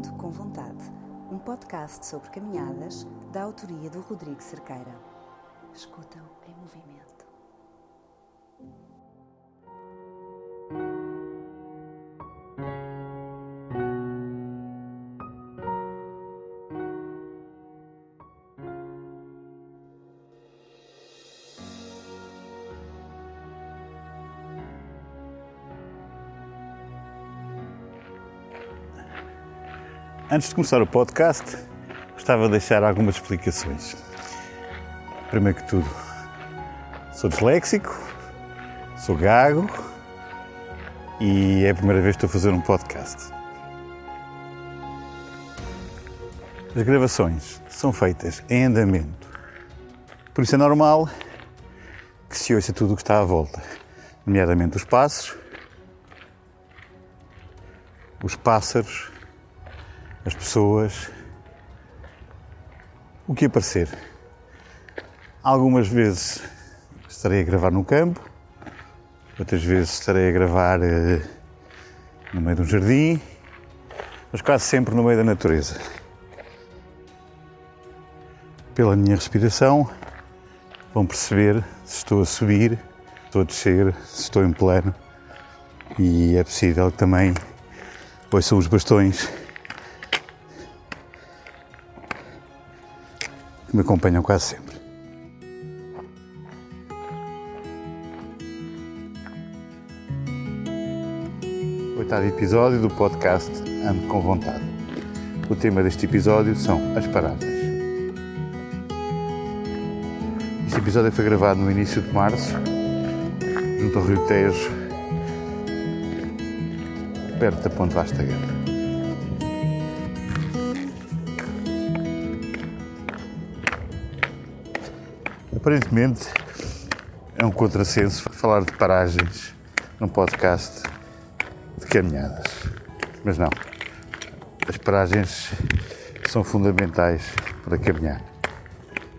Ando com Vontade, um podcast sobre caminhadas da autoria do Rodrigo Cerqueira. Escutam em movimento. Antes de começar o podcast, gostava de deixar algumas explicações. Primeiro que tudo, sou disléxico, sou gago e é a primeira vez que estou a fazer um podcast. As gravações são feitas em andamento, por isso é normal que se ouça tudo o que está à volta, nomeadamente os passos, os pássaros as pessoas, o que aparecer. Algumas vezes estarei a gravar no campo, outras vezes estarei a gravar eh, no meio de um jardim, mas quase sempre no meio da natureza. Pela minha respiração, vão perceber se estou a subir, se estou a descer, se estou em plano e é possível que também ouçam os bastões que me acompanham quase sempre. Oitavo episódio do podcast Ando com Vontade. O tema deste episódio são as paragens. Este episódio foi gravado no início de março, junto ao Rio Tejo, perto da Ponte Vasta Gama. Aparentemente é um contrassenso falar de paragens num podcast de caminhadas. Mas não. As paragens são fundamentais para caminhar.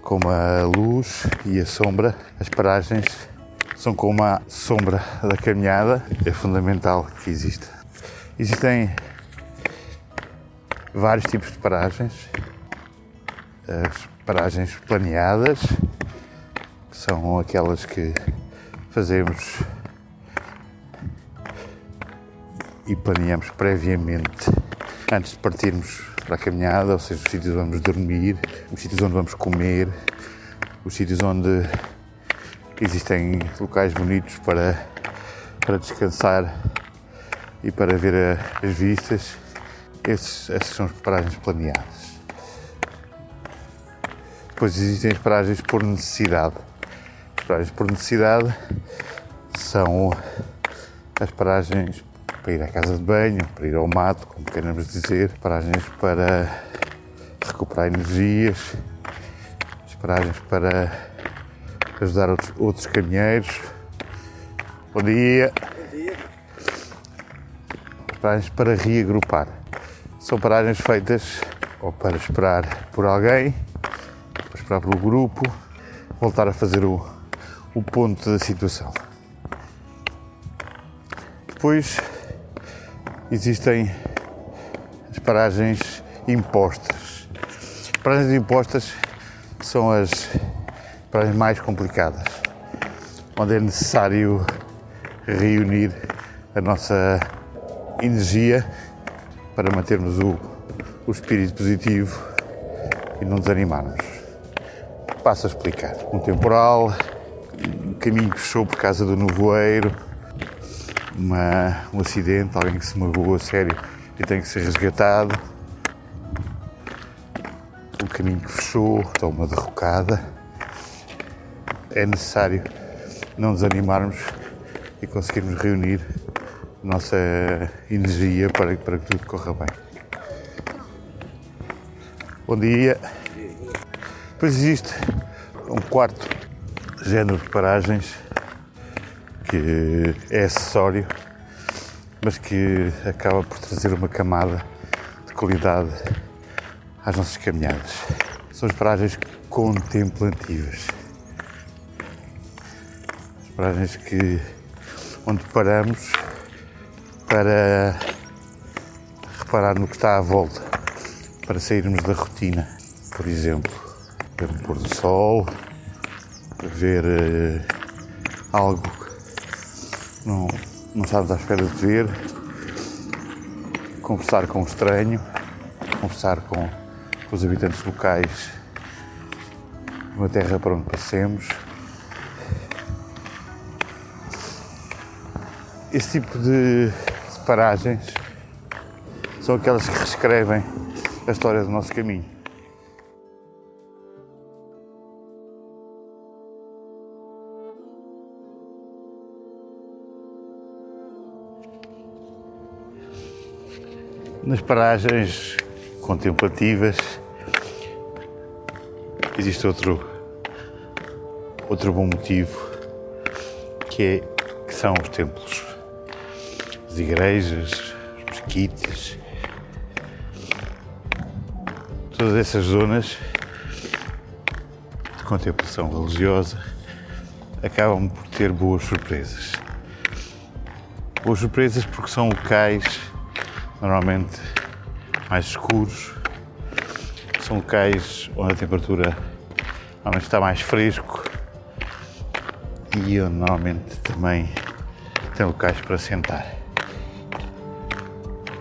Como a luz e a sombra, as paragens são como a sombra da caminhada, é fundamental que exista. Existem vários tipos de paragens. As paragens planeadas, são aquelas que fazemos e planeamos previamente antes de partirmos para a caminhada, ou seja, os sítios onde vamos dormir, os sítios onde vamos comer, os sítios onde existem locais bonitos para, para descansar e para ver as vistas. Esses, essas são as paragens planeadas. Depois existem as paragens por necessidade paragens por necessidade são as paragens para ir à casa de banho, para ir ao mato, como queremos dizer, paragens para recuperar energias, as paragens para ajudar outros, outros caminheiros. Bom dia. Bom dia. Paragens para reagrupar. São paragens feitas ou para esperar por alguém, para esperar pelo grupo, voltar a fazer o, o ponto da situação. Depois existem as paragens impostas. As paragens impostas são as paragens mais complicadas, onde é necessário reunir a nossa energia para mantermos o, o espírito positivo e não desanimarmos. Passo a explicar. Um temporal, caminho fechou por causa do nevoeiro, uma, um acidente, alguém que se magoou a sério e tem que ser resgatado, o caminho que fechou, está uma derrocada. É necessário não desanimarmos e conseguirmos reunir nossa energia para, para que tudo corra bem. Bom dia. Depois existe um quarto género de paragens que é acessório, mas que acaba por trazer uma camada de qualidade às nossas caminhadas. São as paragens contemplativas. As paragens que onde paramos para reparar no que está à volta para sairmos da rotina. Por exemplo, ver o pôr do sol, ver uh, algo que não, não estamos à espera de ver, conversar com um estranho, conversar com, com os habitantes locais de uma terra para onde passemos. Esse tipo de, de paragens são aquelas que reescrevem a história do nosso caminho. Nas paragens contemplativas existe outro outro bom motivo que é que são os templos, as igrejas, os mesquites, todas essas zonas de contemplação religiosa acabam por ter boas surpresas. Boas surpresas porque são locais normalmente mais escuros, são locais onde a temperatura normalmente está mais fresco e onde normalmente também tem locais para sentar.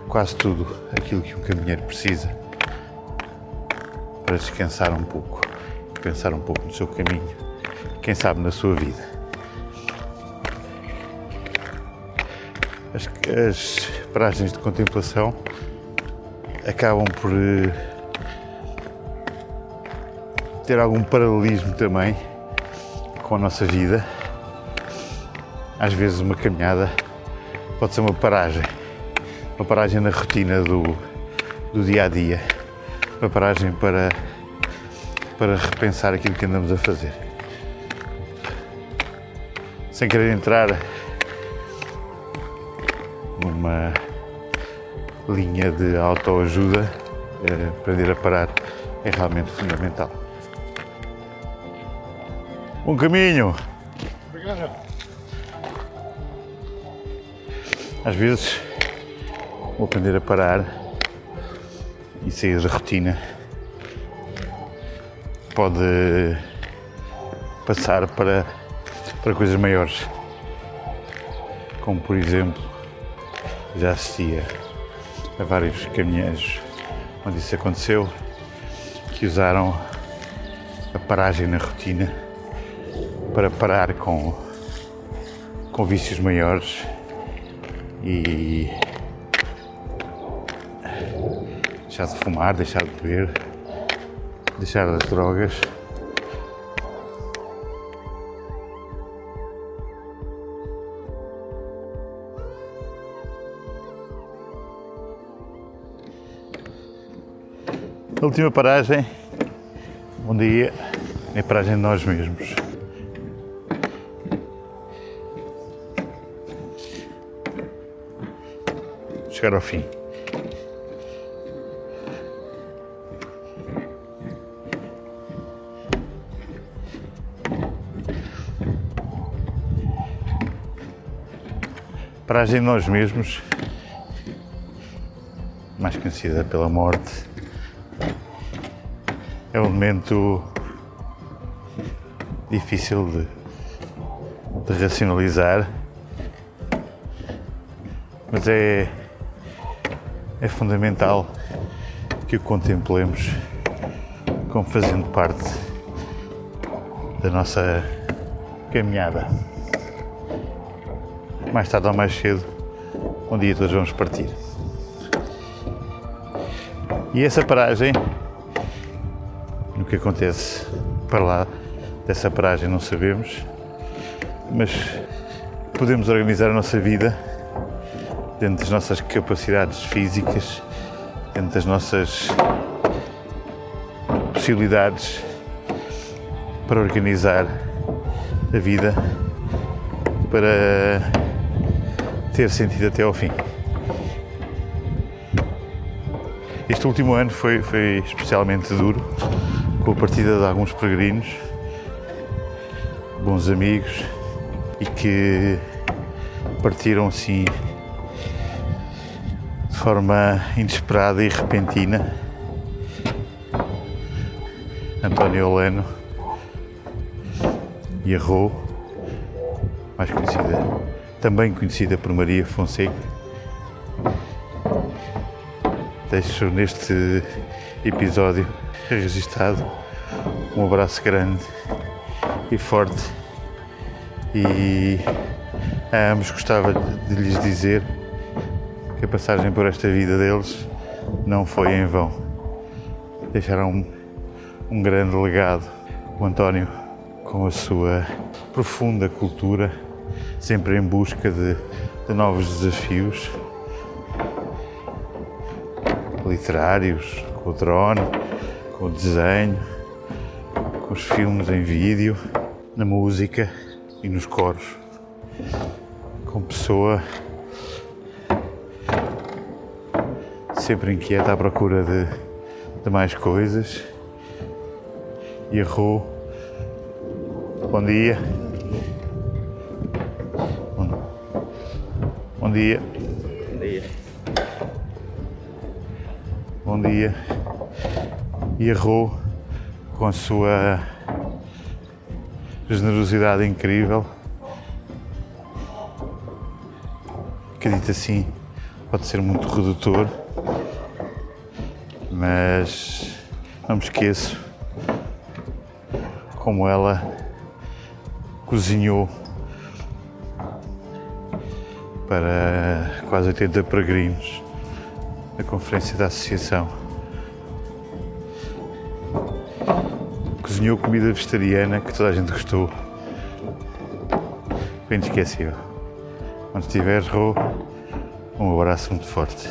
Quase tudo aquilo que um caminheiro precisa para descansar um pouco, pensar um pouco no seu caminho, quem sabe na sua vida. As, as paragens de contemplação acabam por eh, ter algum paralelismo também com a nossa vida. Às vezes uma caminhada pode ser uma paragem, uma paragem na rotina do, do dia a dia, uma paragem para, para repensar aquilo que andamos a fazer. Sem querer entrar numa linha de autoajuda, eh, aprender a parar é realmente fundamental. Bom caminho! Obrigado. Às vezes vou aprender a parar e sair da rotina. Pode passar para, para coisas maiores. Como por exemplo já assistia a vários caminhões onde isso aconteceu, que usaram a paragem na rotina para parar com, com vícios maiores e deixar de fumar, deixar de beber, deixar as drogas. A última paragem, bom dia, é a paragem de nós mesmos. Chegar ao fim. Paragem de nós mesmos, mais conhecida pela morte é um momento difícil de, de racionalizar, mas é, é fundamental que o contemplemos como fazendo parte da nossa caminhada. Mais tarde ou mais cedo, um dia todos vamos partir. E essa paragem que acontece para lá dessa paragem não sabemos, mas podemos organizar a nossa vida dentro das nossas capacidades físicas, dentro das nossas possibilidades para organizar a vida para ter sentido até ao fim. Este último ano foi, foi especialmente duro com a partida de alguns peregrinos, bons amigos e que partiram assim de forma inesperada e repentina. António Oleno e a Rô, mais conhecida, também conhecida por Maria Fonseca. Deixo neste episódio registado um abraço grande e forte e a ambos gostava de lhes dizer que a passagem por esta vida deles não foi em vão. Deixaram um, um grande legado. O António, com a sua profunda cultura, sempre em busca de, de novos desafios literários, com o drone, com o desenho, com os filmes em vídeo, na música e nos coros. Com pessoa sempre inquieta à procura de, de mais coisas. E a Rô, bom dia. Bom dia. Bom dia. Bom dia. E Rô, com a sua generosidade incrível, que dito assim pode ser muito redutor, mas não me esqueço como ela cozinhou para quase 80 peregrinos na conferência da associação. Cozinhou comida vegetariana que toda a gente gostou. Foi inesquecível. Onde estiveres, Rô, um abraço muito forte.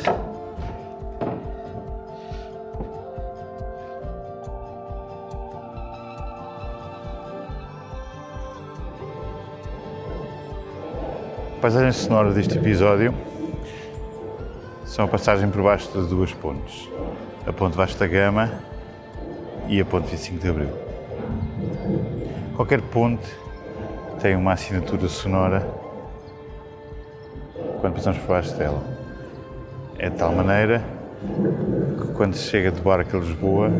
A paisagem sonora deste episódio são a passagem por baixo de duas pontes. A ponte Vasco da Gama e a ponte 25 de Abril. Qualquer ponte tem uma assinatura sonora quando passamos por baixo dela. É de tal maneira que quando se chega de barco a Lisboa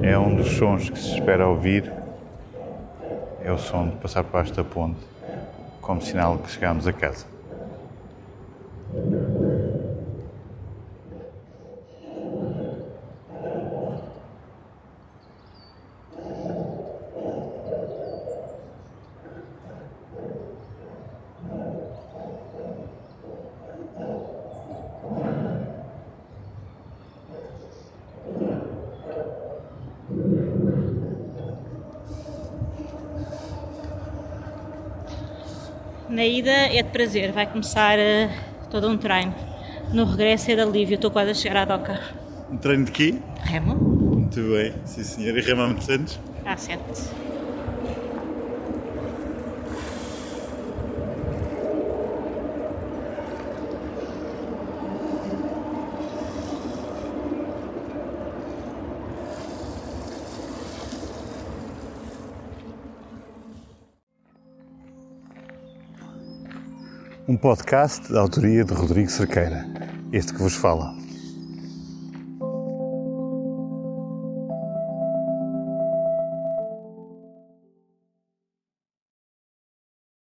é um dos sons que se espera ouvir é o som de passar por baixo da ponte como sinal que chegamos a casa. Na ida é de prazer, vai começar uh, todo um treino. No regresso é de alívio, estou quase a chegar à doca. Um treino de quê? Remo? Muito bem, sim senhor. E rema há muitos anos? Um podcast da autoria de Rodrigo Cerqueira. Este que vos fala.